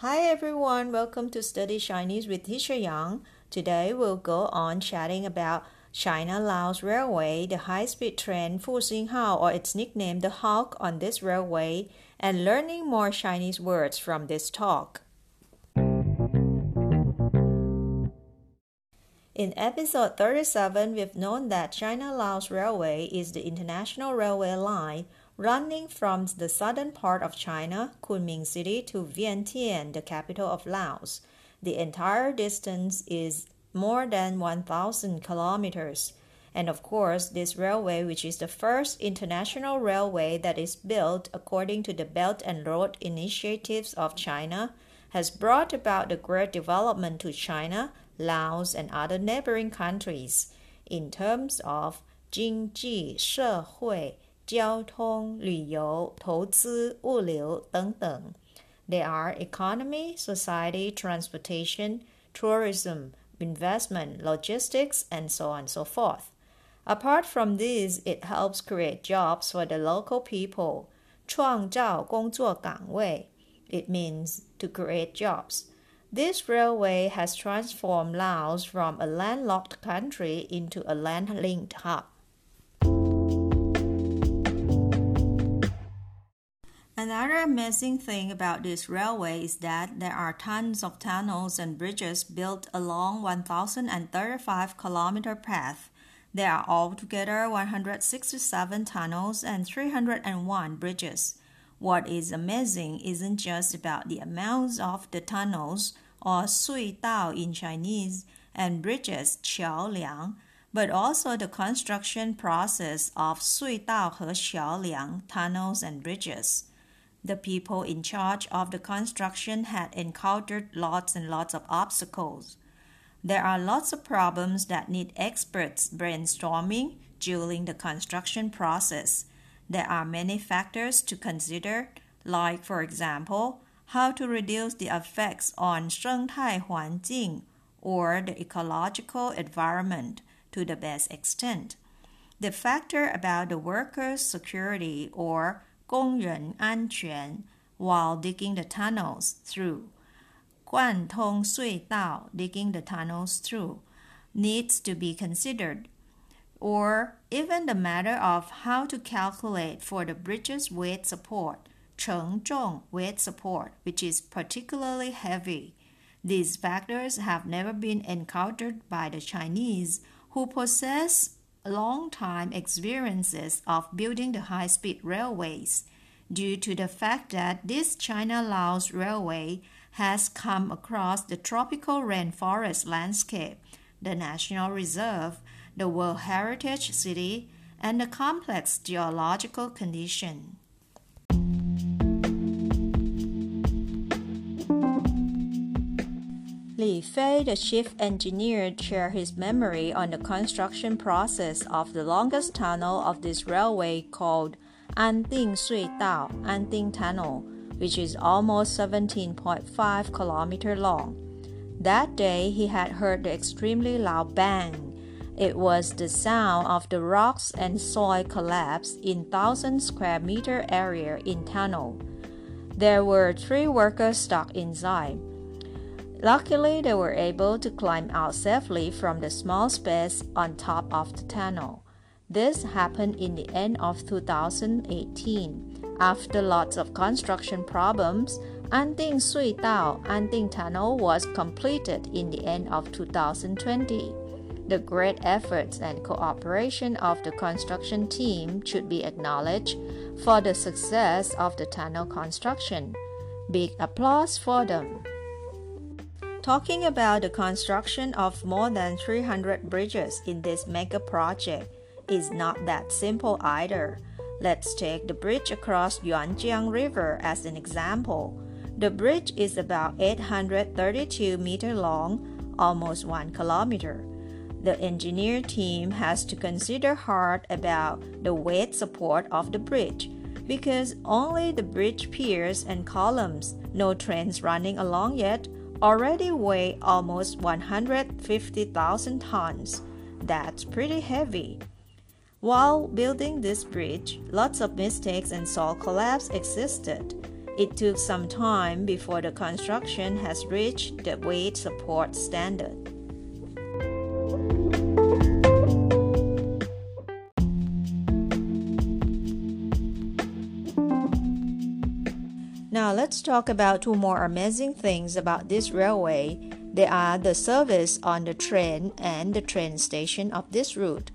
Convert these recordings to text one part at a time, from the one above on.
Hi everyone, welcome to Study Chinese with Teacher Yang. Today we'll go on chatting about China Laos Railway, the high speed train Fuxinghao, or its nickname the Hulk on this railway, and learning more Chinese words from this talk. In episode 37, we've known that China Laos Railway is the international railway line running from the southern part of China, Kunming City, to Vientiane, the capital of Laos. The entire distance is more than 1,000 kilometers. And of course, this railway, which is the first international railway that is built according to the Belt and Road initiatives of China, has brought about the great development to China, Laos, and other neighboring countries in terms of 经济社会 交通、旅游、投资、物流等等。They are economy, society, transportation, tourism, investment, logistics, and so on and so forth. Apart from these, it helps create jobs for the local people. 创造工作岗位. It means to create jobs. This railway has transformed Laos from a landlocked country into a land-linked hub. Another amazing thing about this railway is that there are tons of tunnels and bridges built along 1,035 kilometer path. There are altogether 167 tunnels and 301 bridges. What is amazing isn't just about the amounts of the tunnels, or sui dao in Chinese, and bridges, qiao liang, but also the construction process of sui dao he qiao liang tunnels and bridges. The people in charge of the construction had encountered lots and lots of obstacles. There are lots of problems that need experts brainstorming during the construction process. There are many factors to consider, like, for example, how to reduce the effects on 生态环境 or the ecological environment to the best extent. The factor about the workers' security or 工人安全 while digging the tunnels through. 贯通隧道 digging the tunnels through needs to be considered or even the matter of how to calculate for the bridge's weight support, 承重 weight support, which is particularly heavy. These factors have never been encountered by the Chinese, who possess long time experiences of building the high speed railways due to the fact that this China Laos Railway has come across the tropical rainforest landscape, the National Reserve, the World Heritage City, and the complex geological condition. Li Fei, the chief engineer, shared his memory on the construction process of the longest tunnel of this railway called Anding Sui Dao, Anding Tunnel, which is almost 17.5 kilometers long. That day he had heard the extremely loud bang. It was the sound of the rocks and soil collapse in thousand square meter area in tunnel. There were three workers stuck inside. Luckily, they were able to climb out safely from the small space on top of the tunnel. This happened in the end of 2018. After lots of construction problems, Anding Sui Dao, Anding Tunnel was completed in the end of 2020. The great efforts and cooperation of the construction team should be acknowledged for the success of the tunnel construction. Big applause for them. Talking about the construction of more than 300 bridges in this mega project is not that simple either. Let's take the bridge across Yuanjiang River as an example. The bridge is about 832 meter long, almost 1 kilometer. The engineer team has to consider hard about the weight support of the bridge because only the bridge piers and columns, no trains running along yet, already weigh almost 150,000 tons. That's pretty heavy. While building this bridge, lots of mistakes and soil collapse existed. It took some time before the construction has reached the weight support standard. Now let's talk about two more amazing things about this railway. They are the service on the train and the train station of this route.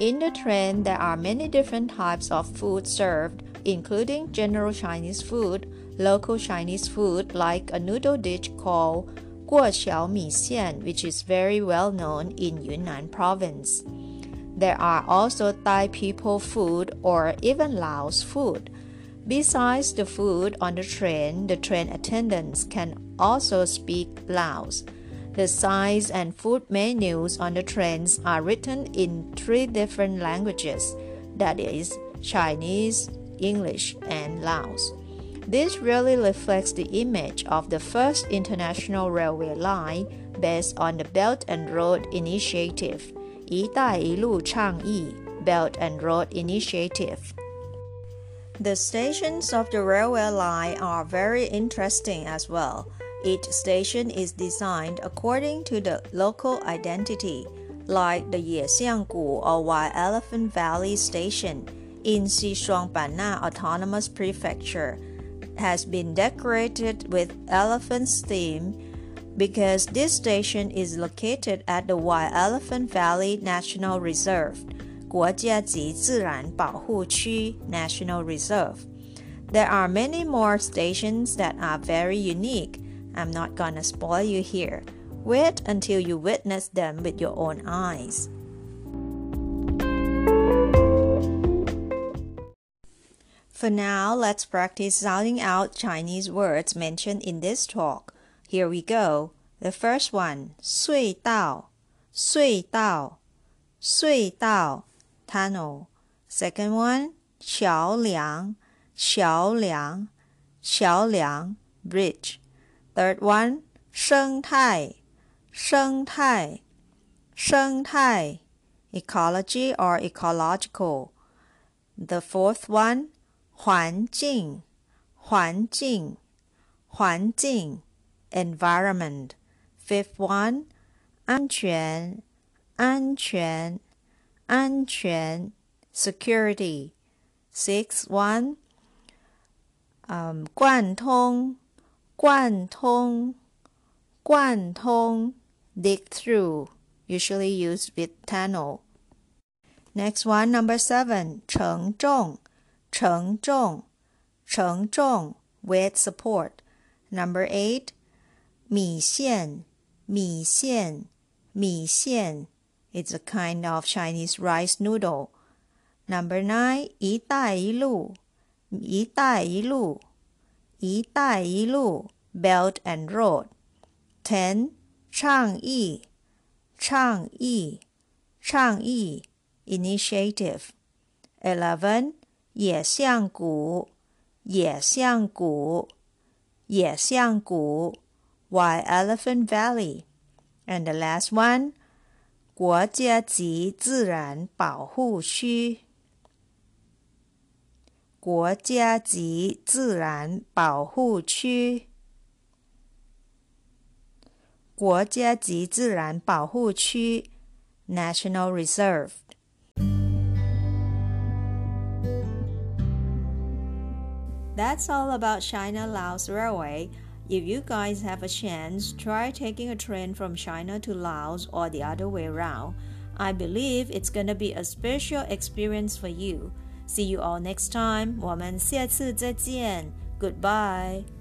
In the train, there are many different types of food served, including general Chinese food, local Chinese food like a noodle dish called guoqiao mi xian, which is very well known in Yunnan province. There are also Thai people food or even Laos food. Besides the food on the train, the train attendants can also speak Laos. The signs and food menus on the trains are written in three different languages that is, Chinese, English, and Laos. This really reflects the image of the first international railway line based on the Belt and Road Initiative, 一带一路倡议 Belt and Road Initiative. The stations of the railway line are very interesting as well. Each station is designed according to the local identity, like the Yexianggu or Wild Elephant Valley Station in Xishuangbanna Autonomous Prefecture has been decorated with elephant's theme because this station is located at the Wild Elephant Valley National Reserve. 国家级自然保护区 National Reserve. There are many more stations that are very unique. I'm not gonna spoil you here. Wait until you witness them with your own eyes. For now, let's practice sounding out Chinese words mentioned in this talk. Here we go. The first one, 隧道,隧道,隧道 tunnel. Second one, 桥梁,桥梁,桥梁 bridge. Third one, 生态,生态,生态 ecology or ecological. The fourth one, 环境,环境,环境 environment. Fifth one, 安全,安全安全 安全 security six one 嗯贯通贯通贯通。dig through usually used with tunnel next one number seven 承重承重承重 weight support number eight it's a kind of Chinese rice noodle. Number nine, 一带一路,一带一路,一带一路, Belt and Road. Ten, 倡议,倡议,倡议, Initiative. Eleven, 野象谷,野象谷,野象谷, Wild Elephant Valley. And the last one, 国家级自然保护区，国家级自然保护区，国家级自然保护区，National Reserve。That's all about China Laos Railway. If you guys have a chance, try taking a train from China to Laos or the other way around. I believe it's gonna be a special experience for you. See you all next time. 我们下次再见. Goodbye.